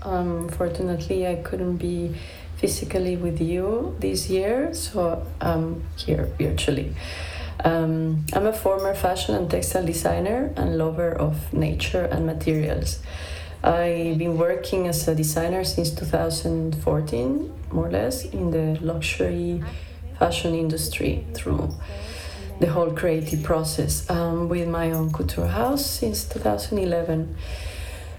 Paola. Unfortunately, I couldn't be physically with you this year, so I'm here virtually. Um, I'm a former fashion and textile designer and lover of nature and materials. I've been working as a designer since 2014, more or less, in the luxury fashion industry through the whole creative process um, with my own couture house since 2011.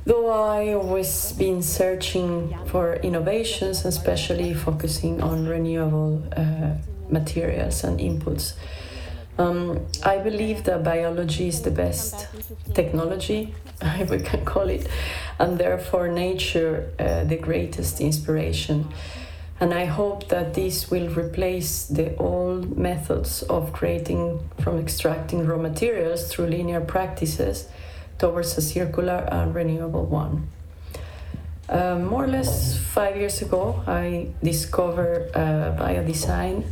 Though I always been searching for innovations, especially focusing on renewable uh, materials and inputs. Um, I believe that biology is the best technology, if we can call it, and therefore nature uh, the greatest inspiration. And I hope that this will replace the old methods of creating from extracting raw materials through linear practices towards a circular and renewable one. Um, more or less five years ago, I discovered uh, biodesign,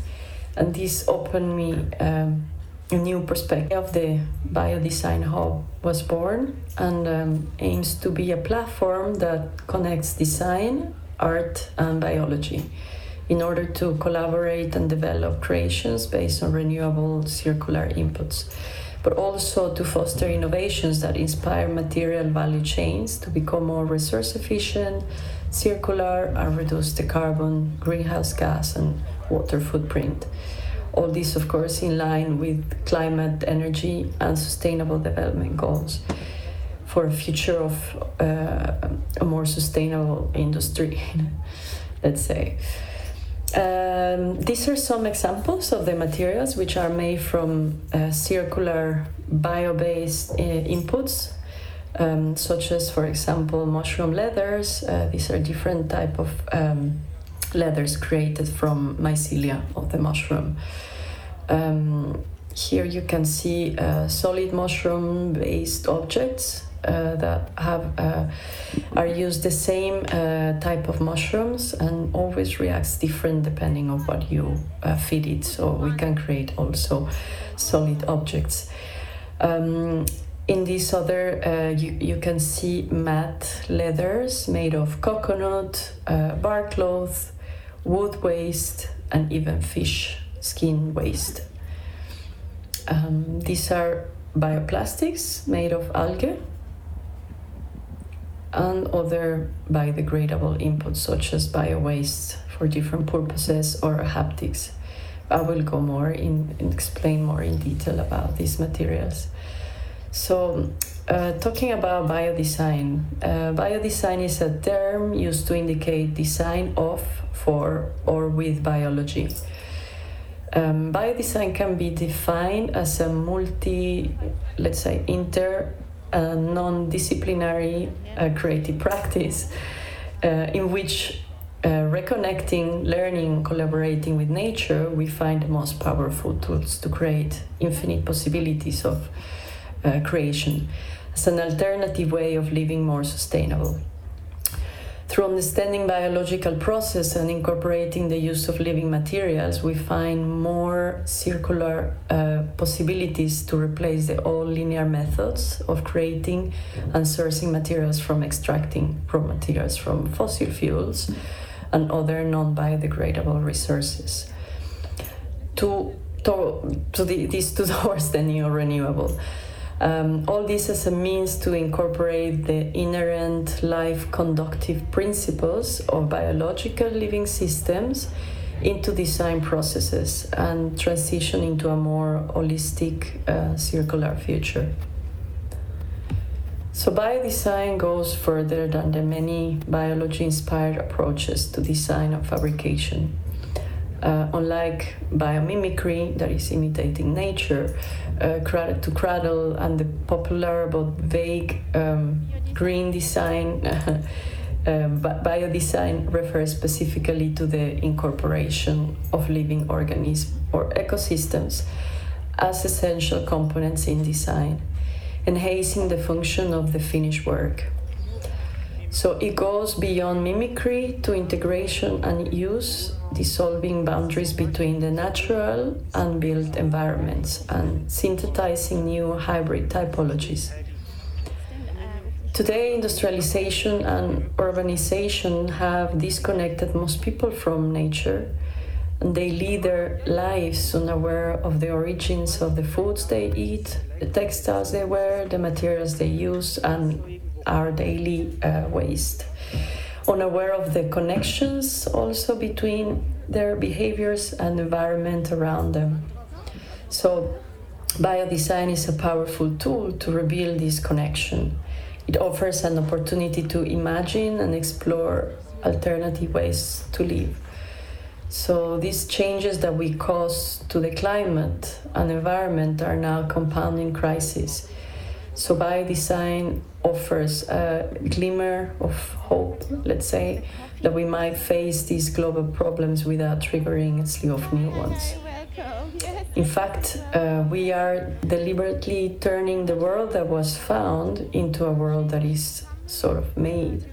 and this opened me um, a new perspective of the Biodesign Hub was born and um, aims to be a platform that connects design, art, and biology in order to collaborate and develop creations based on renewable circular inputs, but also to foster innovations that inspire material value chains to become more resource efficient, circular, and reduce the carbon, greenhouse gas, and water footprint all this, of course, in line with climate, energy, and sustainable development goals for a future of uh, a more sustainable industry, let's say. Um, these are some examples of the materials which are made from uh, circular bio-based uh, inputs um, such as for example mushroom leathers uh, these are different type of um, leathers created from mycelia of the mushroom. Um, here you can see uh, solid mushroom based objects that have uh, are used the same uh, type of mushrooms and always reacts different depending on what you uh, feed it. So we can create also solid objects. Um, in this other uh, you, you can see matte leathers made of coconut bark cloth wood waste, and even fish skin waste. Um, these are bioplastics made of algae and other biodegradable inputs such as bio waste for different purposes or haptics. I will go more in and explain more in detail about these materials. So, uh, talking about biodesign, uh, biodesign is a term used to indicate design of, for, or with biology. Um, biodesign can be defined as a multi, let's say, inter uh, non disciplinary uh, creative practice uh, in which uh, reconnecting, learning, collaborating with nature, we find the most powerful tools to create infinite possibilities of uh, creation as an alternative way of living more sustainable. Through understanding biological process and incorporating the use of living materials, we find more circular uh, possibilities to replace the old linear methods of creating and sourcing materials from extracting raw materials from fossil fuels and other non-biodegradable resources. To, to, to the, these towards the new renewable. Um, all this as a means to incorporate the inherent life conductive principles of biological living systems into design processes and transition into a more holistic uh, circular future. So, biodesign goes further than the many biology inspired approaches to design and fabrication. Uh, unlike biomimicry, that is imitating nature, uh, cradle to cradle, and the popular but vague um, green design, uh, biodesign refers specifically to the incorporation of living organisms or ecosystems as essential components in design, enhancing the function of the finished work. So it goes beyond mimicry to integration and use, dissolving boundaries between the natural and built environments and synthesizing new hybrid typologies. Today, industrialization and urbanization have disconnected most people from nature, and they lead their lives unaware of the origins of the foods they eat, the textiles they wear, the materials they use, and our daily uh, waste. Unaware of the connections also between their behaviors and the environment around them. So, biodesign is a powerful tool to reveal this connection it offers an opportunity to imagine and explore alternative ways to live. So these changes that we cause to the climate and environment are now compounding crises. So biodesign offers a glimmer of hope, let's say, that we might face these global problems without triggering a slew of new ones. In fact, uh, we are deliberately turning the world that was found into a world that is sort of made.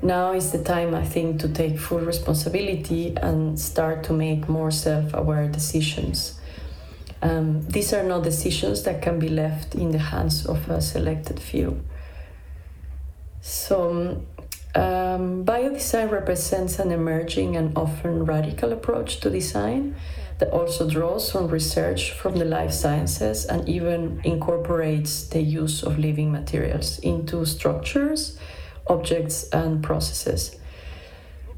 Now is the time, I think, to take full responsibility and start to make more self aware decisions. Um, these are not decisions that can be left in the hands of a selected few. So, um, biodesign represents an emerging and often radical approach to design that also draws on research from the life sciences and even incorporates the use of living materials into structures, objects, and processes.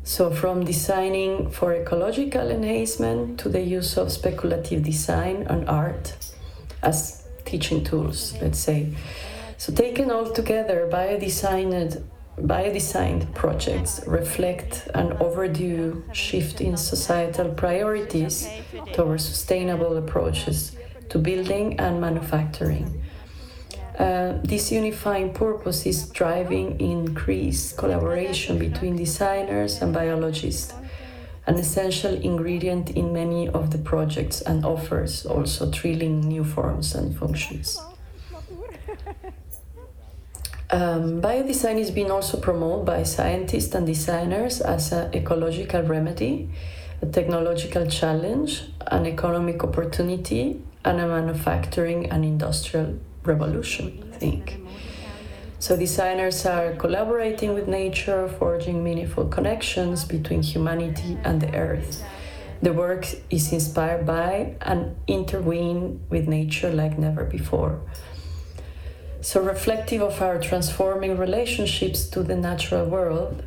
So, from designing for ecological enhancement to the use of speculative design and art as teaching tools, let's say. So, taken all together, biodesigned biodesigned projects reflect an overdue shift in societal priorities towards sustainable approaches to building and manufacturing. Uh, this unifying purpose is driving increased collaboration between designers and biologists, an essential ingredient in many of the projects and offers also thrilling new forms and functions. Um, biodesign is being also promoted by scientists and designers as an ecological remedy, a technological challenge, an economic opportunity, and a manufacturing and industrial revolution, I think. So, designers are collaborating with nature, forging meaningful connections between humanity and the earth. The work is inspired by and intertwined with nature like never before. So, reflective of our transforming relationships to the natural world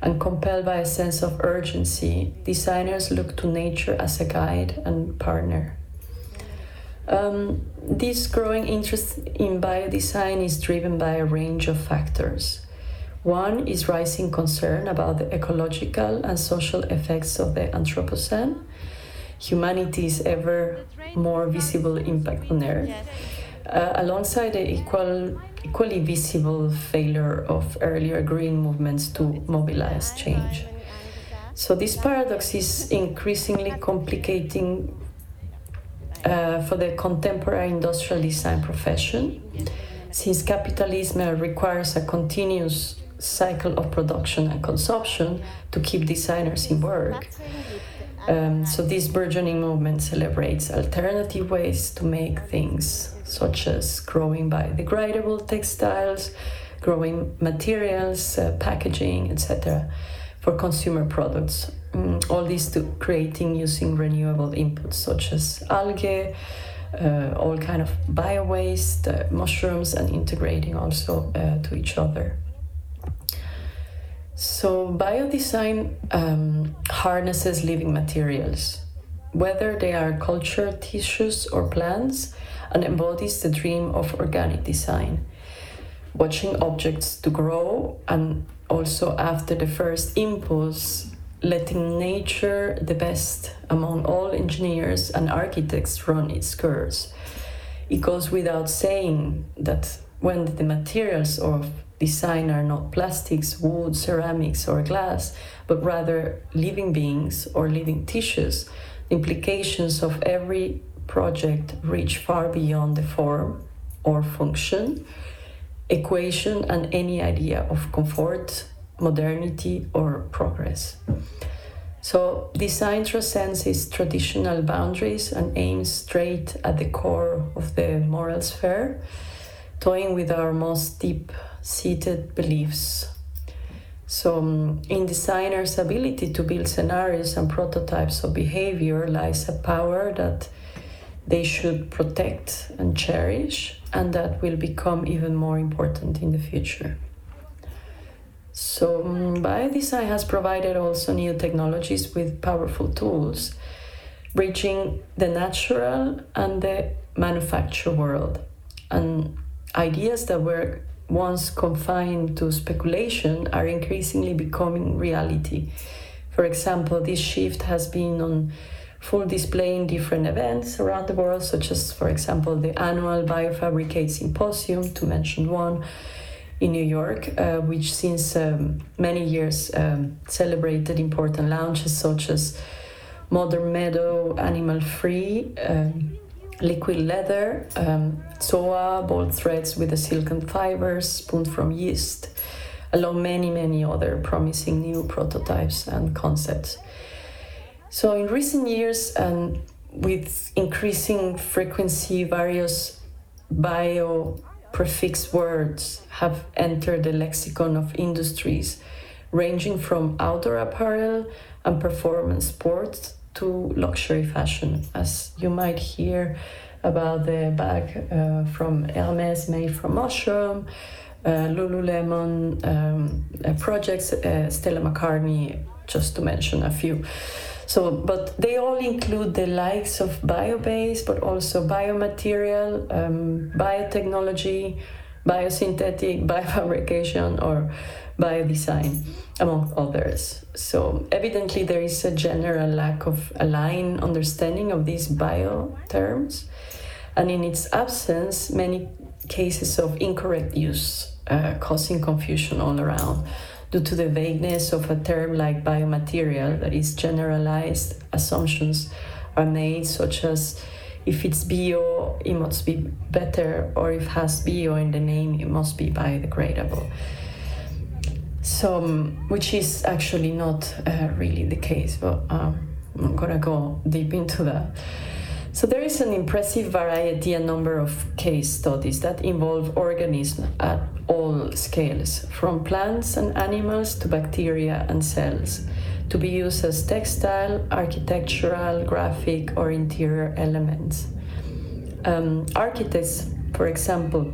and compelled by a sense of urgency, designers look to nature as a guide and partner. Um, this growing interest in biodesign is driven by a range of factors. One is rising concern about the ecological and social effects of the Anthropocene, humanity's ever more visible impact on Earth uh, alongside the equal, equally visible failure of earlier green movements to mobilize change. So, this paradox is increasingly complicating uh, for the contemporary industrial design profession, since capitalism requires a continuous cycle of production and consumption to keep designers in work. Um, so, this burgeoning movement celebrates alternative ways to make things such as growing biodegradable textiles, growing materials, uh, packaging, etc., for consumer products. Um, all these to creating using renewable inputs such as algae, uh, all kind of bio waste, uh, mushrooms, and integrating also uh, to each other. So biodesign um, harnesses living materials, whether they are cultured tissues or plants and embodies the dream of organic design. Watching objects to grow and also after the first impulse, letting nature, the best among all engineers and architects, run its course. It goes without saying that when the materials of design are not plastics, wood, ceramics, or glass, but rather living beings or living tissues, the implications of every project reach far beyond the form or function, equation, and any idea of comfort, modernity, or progress. So, design transcends its traditional boundaries and aims straight at the core of the moral sphere, toying with our most deep seated beliefs. So, um, in designers' ability to build scenarios and prototypes of behavior lies a power that they should protect and cherish, and that will become even more important in the future. So, um, biodesign has provided also new technologies with powerful tools, bridging the natural and the manufacture world. And ideas that were once confined to speculation are increasingly becoming reality. For example, this shift has been on full display in different events around the world, such as, for example, the annual Biofabricate Symposium, to mention one, in New York, uh, which since um, many years um, celebrated important launches such as Modern Meadow, Animal Free. Um, liquid leather, um, Zoa, Bolt Threads with the silken fibers, spunt from yeast, along many, many other promising new prototypes and concepts. So, in recent years, and with increasing frequency, various bio prefix words have entered the lexicon of industries ranging from outdoor apparel and performance sports to luxury fashion, as you might hear about the bag uh, from Hermes made from mushroom, uh, Lululemon um, uh, projects, uh, Stella McCartney, just to mention a few. So, but they all include the likes of bio-based, but also biomaterial, um, biotechnology, biosynthetic, biofabrication, or biodesign, among others. So, evidently, there is a general lack of aligned understanding of these bio terms, and in its absence, many cases of incorrect use uh, causing confusion all around due to the vagueness of a term like biomaterial that is generalized assumptions are made such as if it's bio it must be better or if has bio in the name it must be biodegradable so, which is actually not uh, really the case, but um, I'm gonna go deep into that. So, there is an impressive variety and number of case studies that involve organisms at all scales, from plants and animals to bacteria and cells, to be used as textile, architectural, graphic, or interior elements. Um, architects, for example,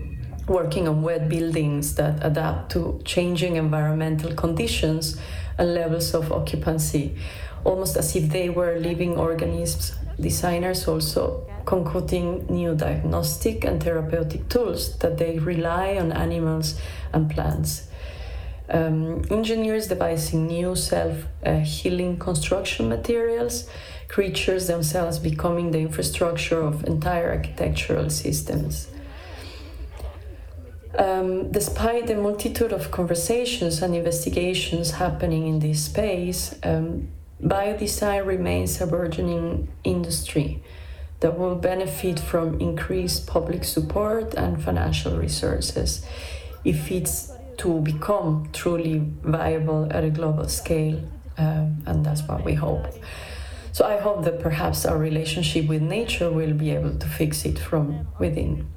working on wet buildings that adapt to changing environmental conditions and levels of occupancy, almost as if they were living organisms. Designers also concocting new diagnostic and therapeutic tools that they rely on animals and plants. Um, engineers devising new self uh, healing construction materials, creatures themselves becoming the infrastructure of entire architectural systems. Um, despite the multitude of conversations and investigations happening in this space, um, biodesign remains a burgeoning industry that will benefit from increased public support and financial resources if it's to become truly viable at a global scale, um, and that's what we hope. So I hope that perhaps our relationship with nature will be able to fix it from within.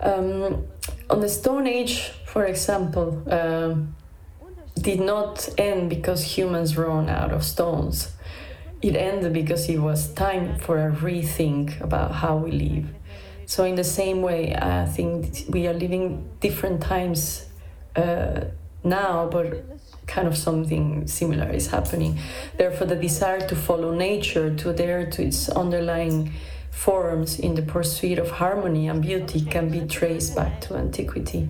Um, on the Stone Age, for example, uh, did not end because humans ran out of stones. It ended because it was time for a rethink about how we live. So, in the same way, I think we are living different times uh, now, but kind of something similar is happening. Therefore, the desire to follow nature, to adhere to its underlying forms in the pursuit of harmony and beauty can be traced back to antiquity.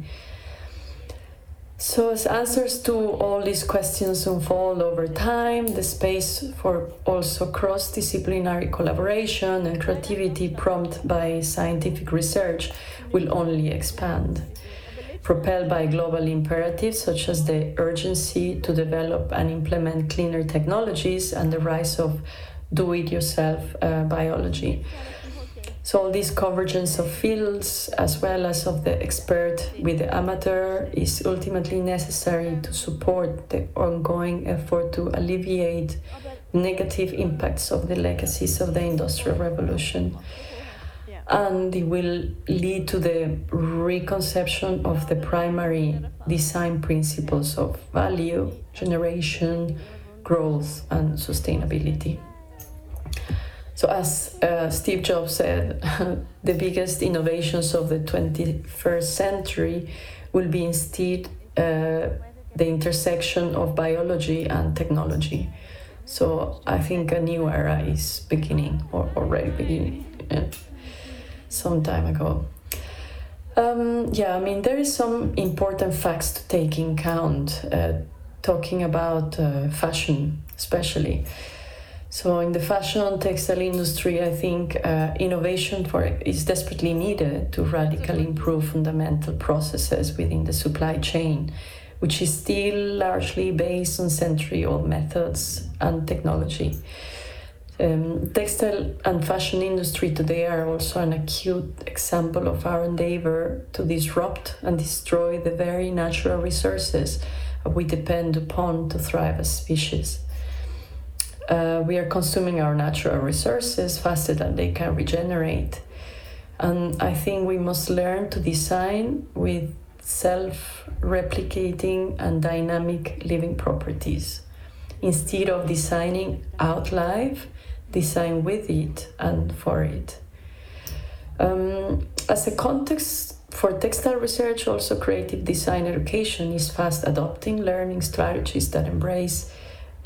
So, as answers to all these questions unfold over time, the space for also cross disciplinary collaboration and creativity prompted by scientific research will only expand. Propelled by global imperatives such as the urgency to develop and implement cleaner technologies and the rise of do it yourself uh, biology. So all this convergence of fields as well as of the expert with the amateur is ultimately necessary to support the ongoing effort to alleviate negative impacts of the legacies of the industrial revolution. and it will lead to the reconception of the primary design principles of value, generation, growth, and sustainability. So, as uh, Steve Jobs said, the biggest innovations of the 21st century will be instead uh, the intersection of biology and technology. So, I think a new era is beginning, or already beginning. Yeah some time ago. Um, yeah, I mean, there is some important facts to take in account, uh, talking about uh, fashion, especially. So, in the fashion textile industry, I think uh, innovation for is desperately needed to radically improve fundamental processes within the supply chain, which is still largely based on century-old methods and technology. Um, textile and fashion industry today are also an acute example of our endeavor to disrupt and destroy the very natural resources we depend upon to thrive as species. Uh, we are consuming our natural resources faster than they can regenerate. And I think we must learn to design with self replicating and dynamic living properties instead of designing out life design with it and for it. Um, as a context for textile research, also creative design education is fast adopting learning strategies that embrace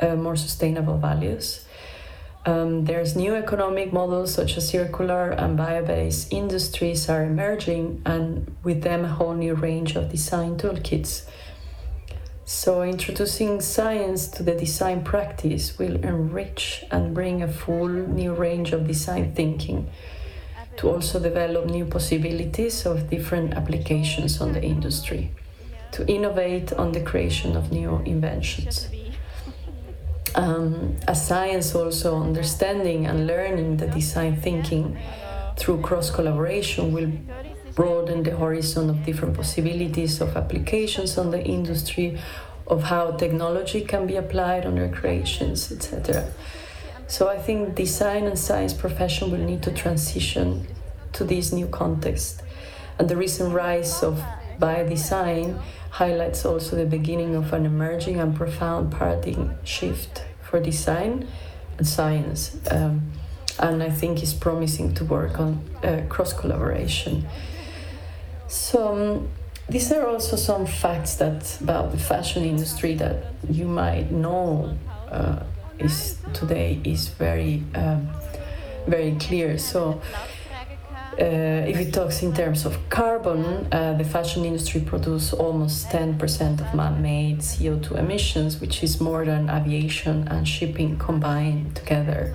uh, more sustainable values. Um, there's new economic models such as circular and bio-based industries are emerging, and with them a whole new range of design toolkits so, introducing science to the design practice will enrich and bring a full new range of design thinking to also develop new possibilities of different applications on the industry, to innovate on the creation of new inventions. Um, as science, also understanding and learning the design thinking through cross collaboration will broaden the horizon of different possibilities of applications on the industry, of how technology can be applied on their creations, etc. So I think design and science profession will need to transition to this new context. And the recent rise of biodesign highlights also the beginning of an emerging and profound paradigm shift for design and science. Um, and I think is promising to work on uh, cross collaboration. So um, these are also some facts that about the fashion industry that you might know uh, is today is very um, very clear. So. Uh, if it talk in terms of carbon, uh, the fashion industry produces almost 10% of man-made CO2 emissions, which is more than aviation and shipping combined together.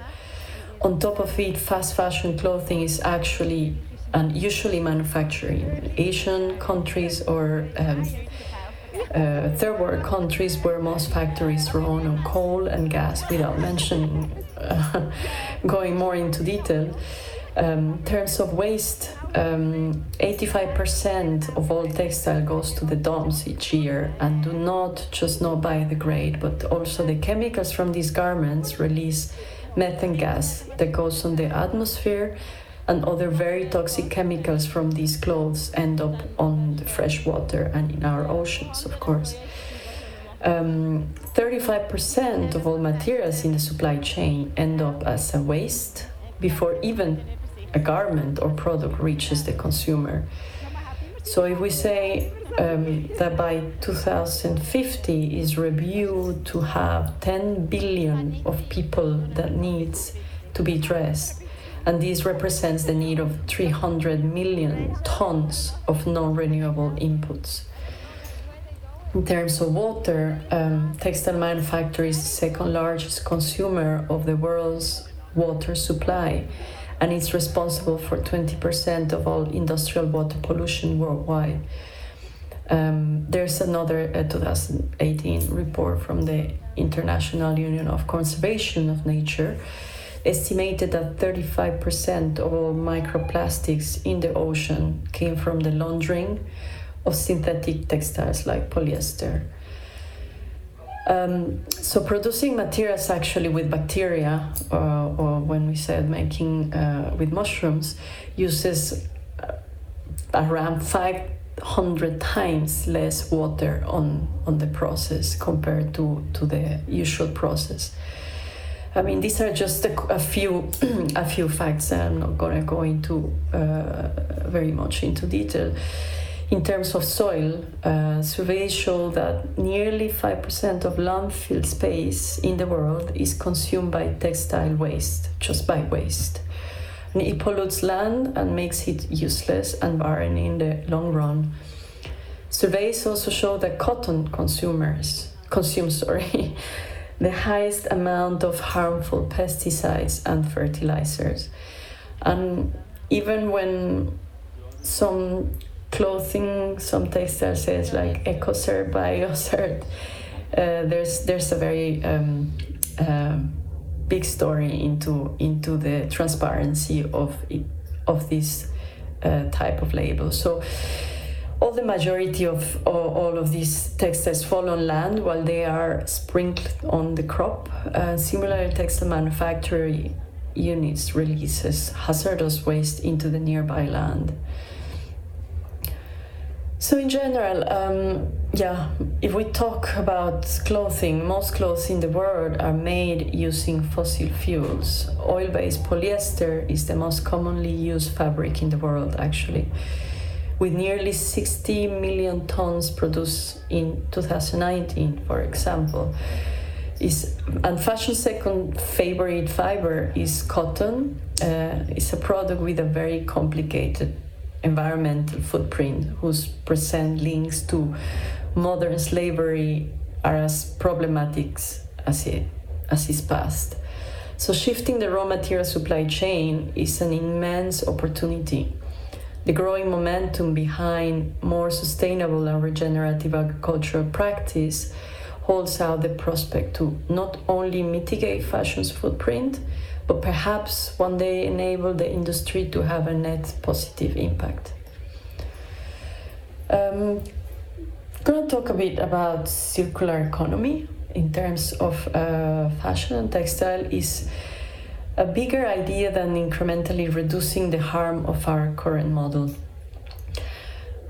On top of it, fast fashion clothing is actually and usually manufactured in Asian countries or um, uh, third world countries where most factories run on coal and gas without mentioning uh, going more into detail. Um, terms of waste, um, 85% of all textile goes to the dumps each year and do not just not biodegrade, but also the chemicals from these garments release methane gas that goes on the atmosphere and other very toxic chemicals from these clothes end up on the fresh water and in our oceans, of course. Um, 35% of all materials in the supply chain end up as a waste before even a garment or product reaches the consumer. So if we say um, that by 2050 is reviewed to have 10 billion of people that needs to be dressed, and this represents the need of 300 million tons of non-renewable inputs. In terms of water, um, textile manufacture is the second largest consumer of the world's water supply, and it's responsible for 20% of all industrial water pollution worldwide. Um, there's another uh, 2018 report from the International Union of Conservation of Nature estimated that 35% of all microplastics in the ocean came from the laundering of synthetic textiles like polyester. Um, so producing materials actually with bacteria, uh, or when we said making uh, with mushrooms, uses uh, around 500 times less water on, on the process compared to, to the usual process. I mean, these are just a, a few a few facts. I'm not going to go into uh, very much into detail. In terms of soil, uh, surveys show that nearly 5% of landfill space in the world is consumed by textile waste, just by waste. And it pollutes land and makes it useless and barren in the long run. Surveys also show that cotton consumers consume sorry, the highest amount of harmful pesticides and fertilizers. And even when some clothing, some textile says like EcoCert, BioCert. Uh, there's there's a very um, uh, big story into into the transparency of of this uh, type of label. So all the majority of all of these textiles fall on land while they are sprinkled on the crop. Uh, similar textile manufacturer units releases hazardous waste into the nearby land. So in general, um, yeah, if we talk about clothing, most clothes in the world are made using fossil fuels. Oil-based polyester is the most commonly used fabric in the world, actually, with nearly 60 million tons produced in 2019, for example. Is and fashion second favorite fiber is cotton. Uh, it's a product with a very complicated environmental footprint whose present links to modern slavery are as problematic as, it, as its past. So, shifting the raw material supply chain is an immense opportunity. The growing momentum behind more sustainable and regenerative agricultural practice holds out the prospect to not only mitigate fashion's footprint, but perhaps one day enable the industry to have a net positive impact. Um, going to talk a bit about circular economy in terms of uh, fashion and textile is a bigger idea than incrementally reducing the harm of our current model.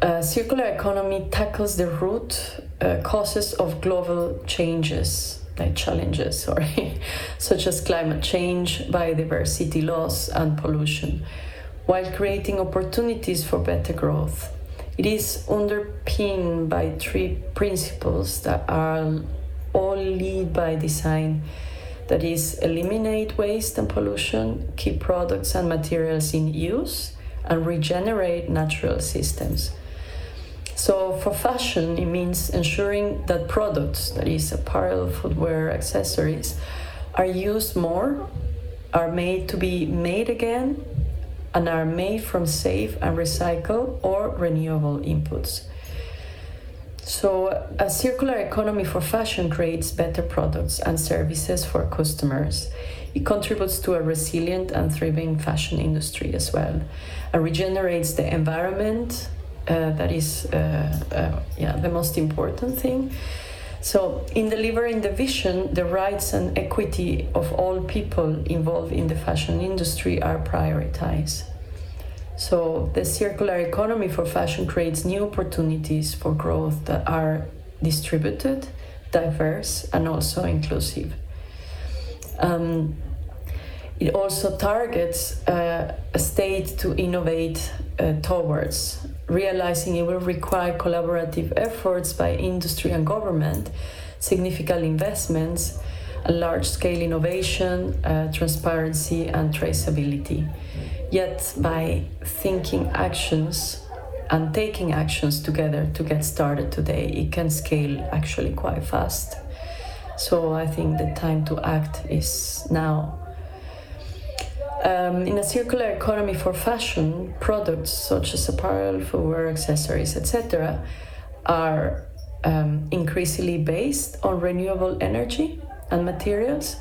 Uh, circular economy tackles the root uh, causes of global changes like challenges, sorry, such as climate change, biodiversity loss, and pollution, while creating opportunities for better growth. It is underpinned by three principles that are all lead by design that is eliminate waste and pollution keep products and materials in use and regenerate natural systems so for fashion, it means ensuring that products, that is apparel, footwear, accessories, are used more, are made to be made again, and are made from safe and recycled or renewable inputs. So, a circular economy for fashion creates better products and services for customers. It contributes to a resilient and thriving fashion industry as well, and regenerates the environment, that is uh, uh, yeah the most important thing. So, in delivering the vision, the rights and equity of all people involved in the fashion industry are prioritized. So, the circular economy for fashion creates new opportunities for growth that are distributed, diverse, and also inclusive. Um, it also targets uh, a state to innovate uh, towards realizing it will require collaborative efforts by industry and government, significant investments, large scale innovation, uh, transparency, and traceability. Yet, by thinking actions and taking actions together to get started today, it can scale actually quite fast. So, I think the time to act is now. Um, in a circular economy for fashion, products such as apparel, footwear, accessories, etc., are um, increasingly based on renewable energy and materials.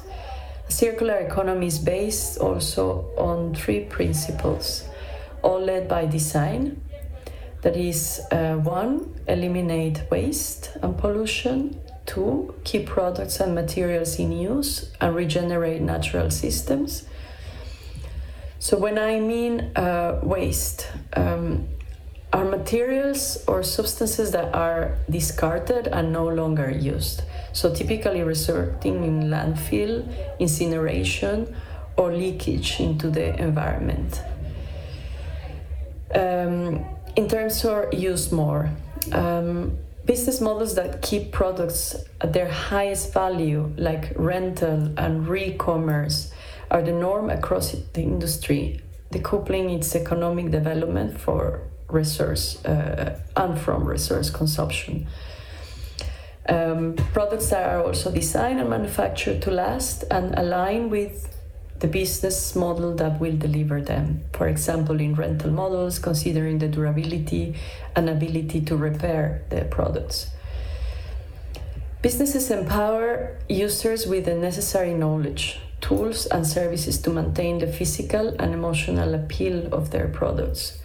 A circular economy is based also on three principles, all led by design. That is, uh, one, eliminate waste and pollution. Two, keep products and materials in use and regenerate natural systems. So, when I mean uh, waste, um, are materials or substances that are discarded and no longer used. So, typically resulting in landfill, incineration, or leakage into the environment. Um, in terms of use more, um, business models that keep products at their highest value, like rental and re-commerce, are the norm across the industry, decoupling its economic development for resource uh, and from resource consumption. Um, products that are also designed and manufactured to last and align with the business model that will deliver them. For example, in rental models, considering the durability and ability to repair the products. Businesses empower users with the necessary knowledge, tools, and services to maintain the physical and emotional appeal of their products.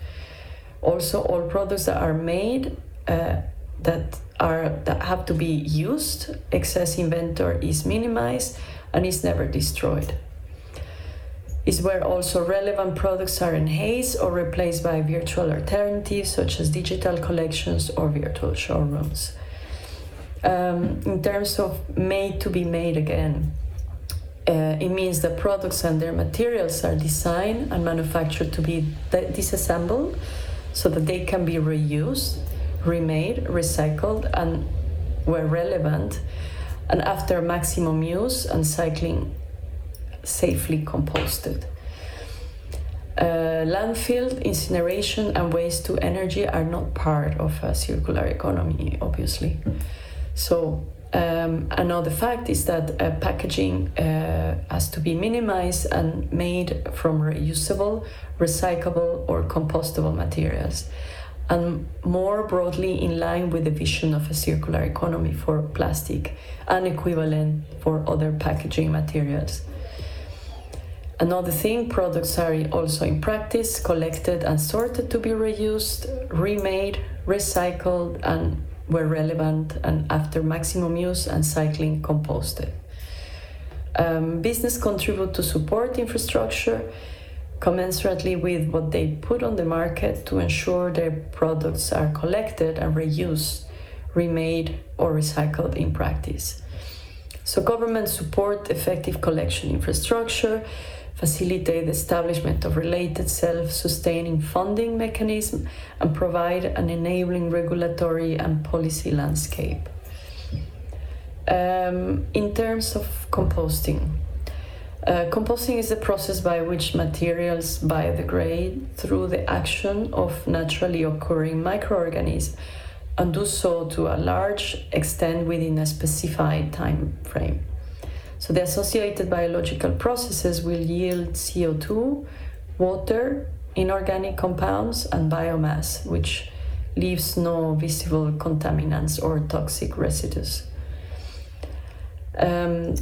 Also, all products that are made uh, that are that have to be used, excess inventory is minimized and is never destroyed is where also relevant products are enhanced or replaced by virtual alternatives such as digital collections or virtual showrooms. Um, in terms of made to be made again, uh, it means that products and their materials are designed and manufactured to be disassembled so that they can be reused, remade, recycled, and where relevant, and after maximum use and cycling safely composted. Uh, landfill, incineration, and waste to energy are not part of a circular economy, obviously. So, um, another fact is that uh, packaging uh, has to be minimized and made from reusable, recyclable, or compostable materials, and more broadly in line with the vision of a circular economy for plastic and equivalent for other packaging materials. Another thing, products are also in practice collected and sorted to be reused, remade, recycled, and where relevant, and after maximum use and cycling, composted. Um, business contribute to support infrastructure commensurately with what they put on the market to ensure their products are collected and reused, remade, or recycled in practice. So, government support effective collection infrastructure facilitate the establishment of related self-sustaining funding mechanism and provide an enabling regulatory and policy landscape. Um, in terms of composting, uh, composting is the process by which materials biodegrade through the action of naturally occurring microorganisms and do so to a large extent within a specified time frame. So the associated biological processes will yield CO2, water, inorganic compounds, and biomass, which leaves no visible contaminants or toxic residues. Um,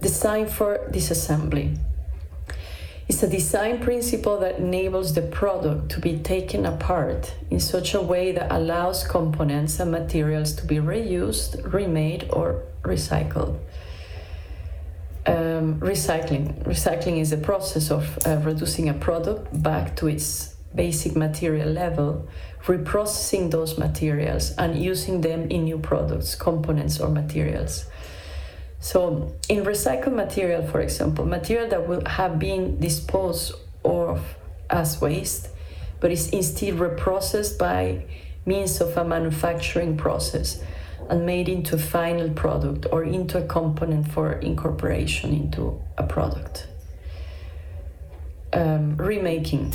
design for disassembly is a design principle that enables the product to be taken apart in such a way that allows components and materials to be reused, remade, or recycled um, recycling. Recycling is a process of uh, reducing a product back to its basic material level, reprocessing those materials, and using them in new products, components, or materials. So, in recycled material, for example, material that will have been disposed of as waste, but is instead reprocessed by means of a manufacturing process and made into a final product or into a component for incorporation into a product. Um, remaking.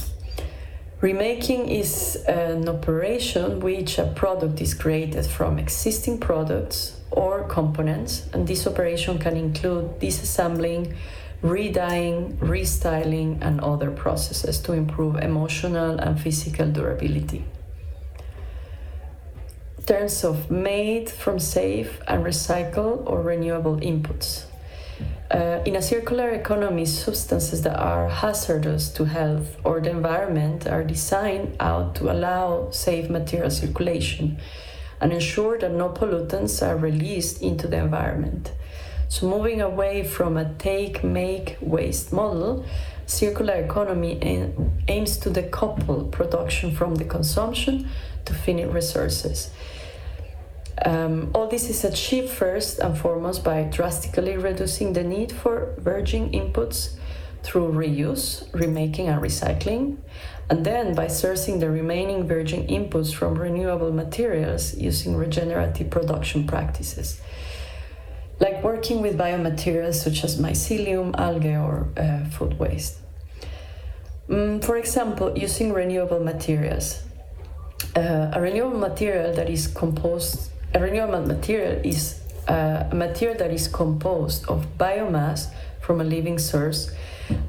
Remaking is an operation which a product is created from existing products or components, and this operation can include disassembling, redying, restyling, and other processes to improve emotional and physical durability terms of made from safe and recycled or renewable inputs. Uh, in a circular economy, substances that are hazardous to health or the environment are designed out to allow safe material circulation and ensure that no pollutants are released into the environment. So, moving away from a take, make, waste model, circular economy aims to decouple production from the consumption to finite resources. Um, all this is achieved first and foremost by drastically reducing the need for virgin inputs through reuse, remaking, and recycling, and then by sourcing the remaining virgin inputs from renewable materials using regenerative production practices, like working with biomaterials such as mycelium, algae, or uh, food waste. Mm, for example, using renewable materials. Uh, a renewable material that is composed a renewable material is a material that is composed of biomass from a living source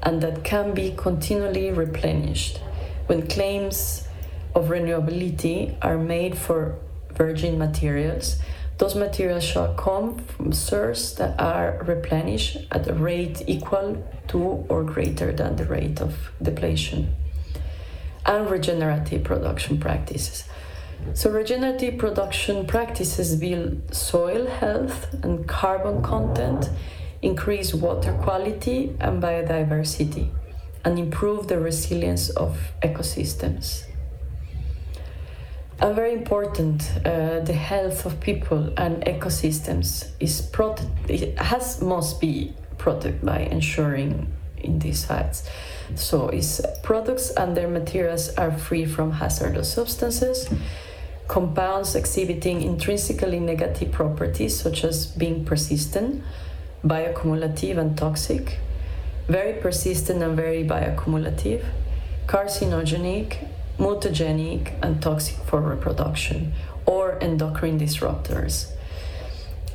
and that can be continually replenished. When claims of renewability are made for virgin materials, those materials shall come from sources that are replenished at a rate equal to or greater than the rate of depletion. And regenerative production practices. So, regenerative production practices build soil health and carbon content, increase water quality and biodiversity, and improve the resilience of ecosystems. And very important, uh, the health of people and ecosystems is prote- has must be protected by ensuring in these sites. So, its products and their materials are free from hazardous substances compounds exhibiting intrinsically negative properties such as being persistent, bioaccumulative, and toxic, very persistent and very bioaccumulative, carcinogenic, mutagenic, and toxic for reproduction, or endocrine disruptors.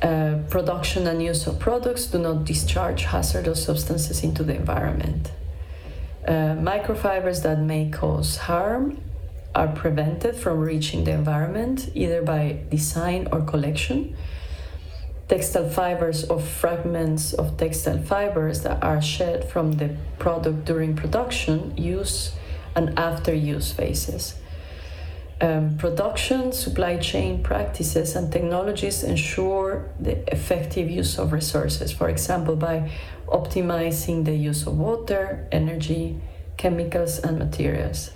Uh, production and use of products do not discharge hazardous substances into the environment. Uh, microfibers that may cause harm are prevented from reaching the environment either by design or collection. Textile fibers or fragments of textile fibers that are shed from the product during production, use, and after use phases. Um, production, supply chain practices, and technologies ensure the effective use of resources, for example, by optimizing the use of water, energy, chemicals, and materials.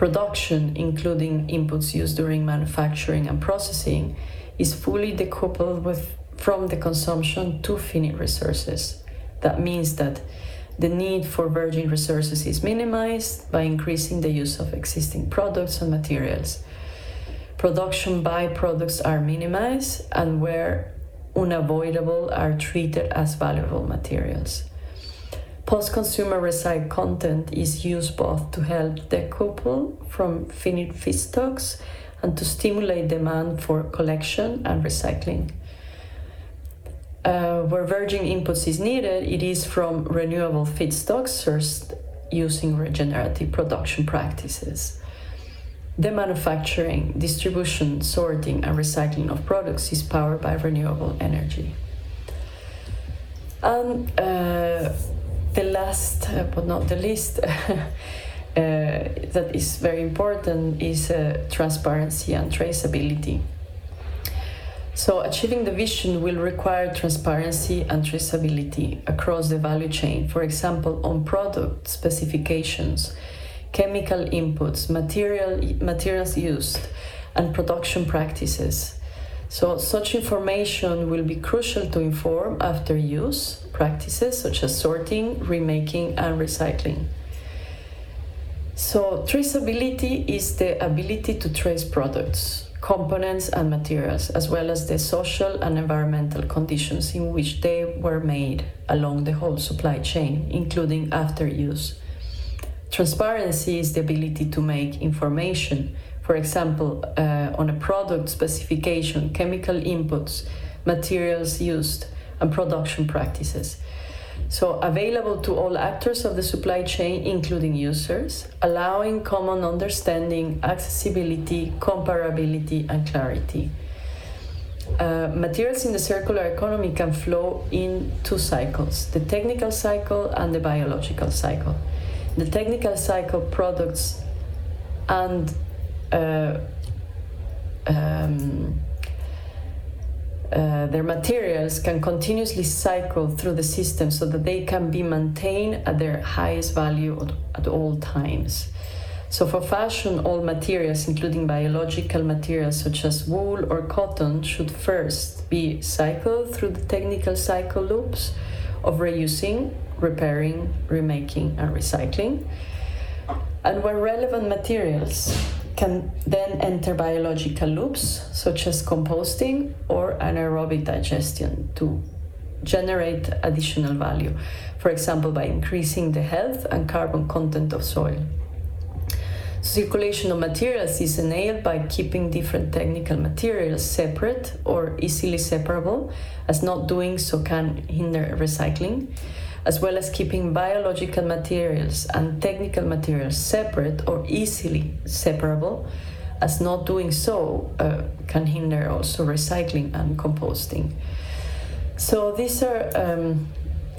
Production, including inputs used during manufacturing and processing, is fully decoupled with, from the consumption to finite resources. That means that the need for virgin resources is minimized by increasing the use of existing products and materials. Production byproducts are minimized and where unavoidable are treated as valuable materials. Post-consumer recycled content is used both to help decouple from finite feedstocks and to stimulate demand for collection and recycling. Uh, where virgin inputs is needed, it is from renewable feedstocks sourced using regenerative production practices. The manufacturing, distribution, sorting, and recycling of products is powered by renewable energy. And uh, the last uh, but not the least uh, that is very important is uh, transparency and traceability. So, achieving the vision will require transparency and traceability across the value chain, for example, on product specifications, chemical inputs, material, materials used, and production practices. So, such information will be crucial to inform after use practices such as sorting, remaking, and recycling. So, traceability is the ability to trace products, components, and materials, as well as the social and environmental conditions in which they were made along the whole supply chain, including after use. Transparency is the ability to make information for example, uh, on a product specification, chemical inputs, materials used, and production practices. So, available to all actors of the supply chain, including users, allowing common understanding, accessibility, comparability, and clarity. Uh, materials in the circular economy can flow in two cycles the technical cycle and the biological cycle. The technical cycle products and uh, um, uh, their materials can continuously cycle through the system so that they can be maintained at their highest value at, at all times. So, for fashion, all materials, including biological materials such as wool or cotton, should first be cycled through the technical cycle loops of reusing, repairing, remaking, and recycling. And where relevant materials can then enter biological loops such as composting or anaerobic digestion to generate additional value, for example, by increasing the health and carbon content of soil. Circulation of materials is enabled by keeping different technical materials separate or easily separable, as not doing so can hinder recycling as well as keeping biological materials and technical materials separate or easily separable, as not doing so uh, can hinder also recycling and composting. So these are um,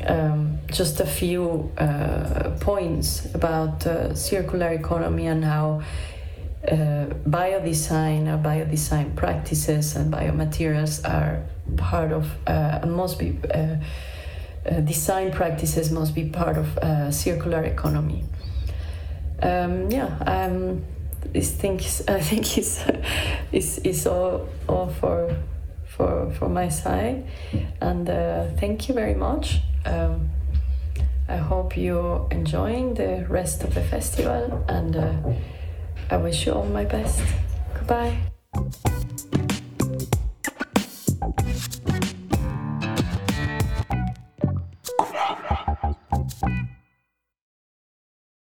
um, just a few uh, points about uh, circular economy and how uh, biodesign or biodesign practices and biomaterials are part of uh, must be uh, uh, uh, design practices must be part of a circular economy. Um, yeah, um, these things I think is is is all all for for for my side, and uh, thank you very much. Um, I hope you're enjoying the rest of the festival, and uh, I wish you all my best. Goodbye.